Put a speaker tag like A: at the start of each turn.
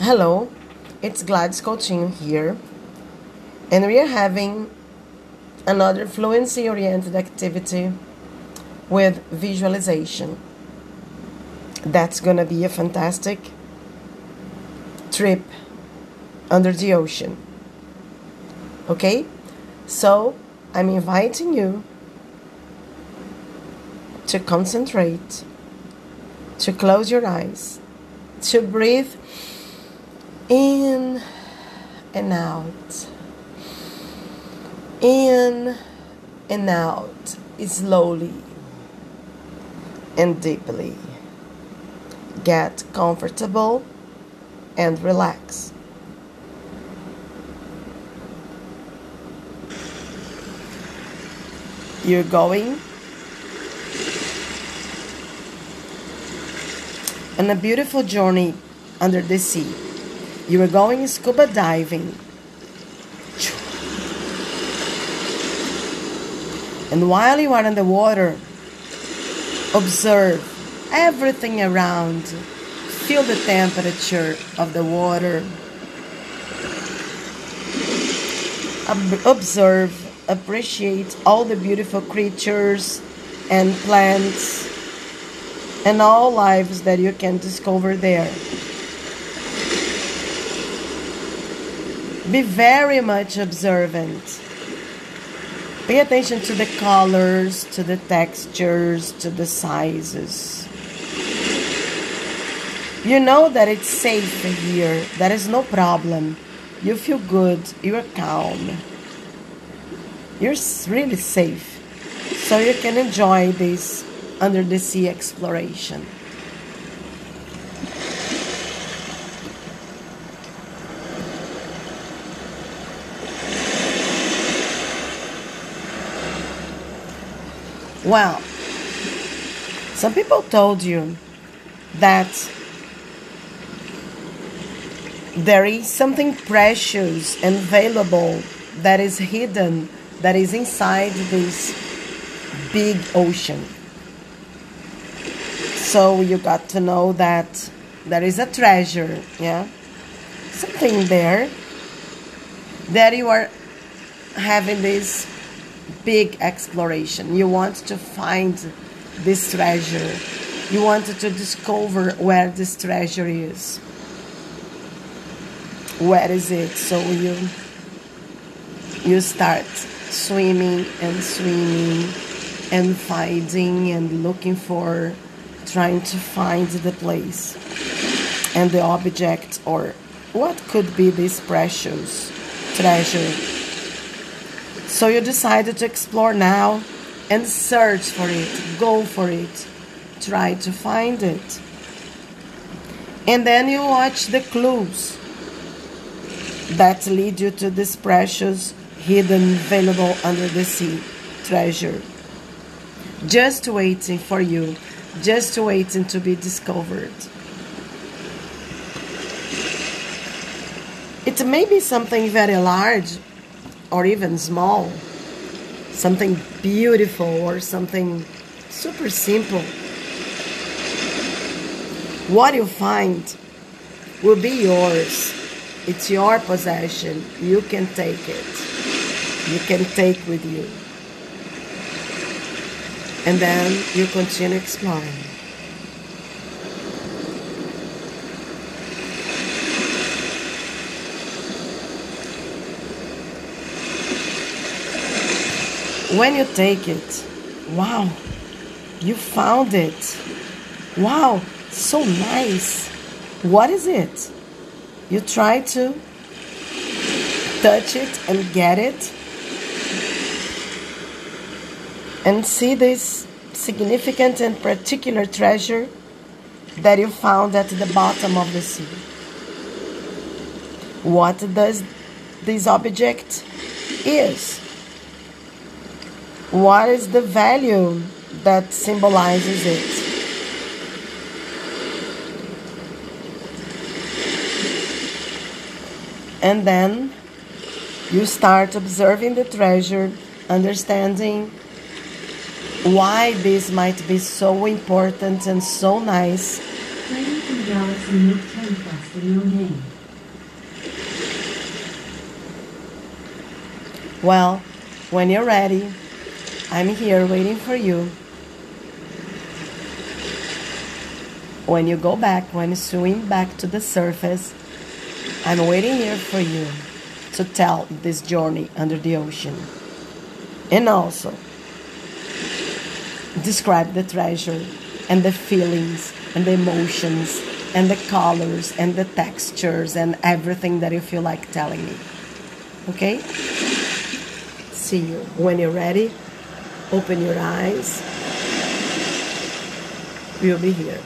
A: Hello, it's Gladys Coutinho here, and we are having another fluency oriented activity with visualization. That's gonna be a fantastic trip under the ocean. Okay? So, I'm inviting you to concentrate, to close your eyes, to breathe in and out. In and out slowly and deeply. Get comfortable and relax. You're going on a beautiful journey under the sea. You are going scuba diving. And while you are in the water, observe everything around. Feel the temperature of the water. Observe, appreciate all the beautiful creatures and plants and all lives that you can discover there. Be very much observant. Pay attention to the colors, to the textures, to the sizes. You know that it's safe here. There is no problem. You feel good. You are calm. You're really safe. So you can enjoy this under the sea exploration. Well, some people told you that there is something precious and valuable that is hidden, that is inside this big ocean. So you got to know that there is a treasure, yeah? Something there that you are having this big exploration. You want to find this treasure. You want to discover where this treasure is. Where is it? So you you start swimming and swimming and finding and looking for trying to find the place and the object or what could be this precious treasure so you decided to explore now and search for it, go for it, try to find it. And then you watch the clues that lead you to this precious, hidden, available under the sea treasure. Just waiting for you, just waiting to be discovered. It may be something very large or even small, something beautiful or something super simple. What you find will be yours. It's your possession. You can take it. You can take with you. And then you continue exploring. When you take it, wow, you found it. Wow, so nice. What is it? You try to touch it and get it and see this significant and particular treasure that you found at the bottom of the sea. What does this object is? What is the value that symbolizes it? And then you start observing the treasure, understanding why this might be so important and so nice
B: Galaxy Note 10 Plus for your name.
A: Well, when you're ready, I'm here waiting for you. When you go back, when you swim back to the surface, I'm waiting here for you to tell this journey under the ocean. And also, describe the treasure and the feelings and the emotions and the colors and the textures and everything that you feel like telling me. Okay? See you. When you're ready, open your eyes. We'll be here.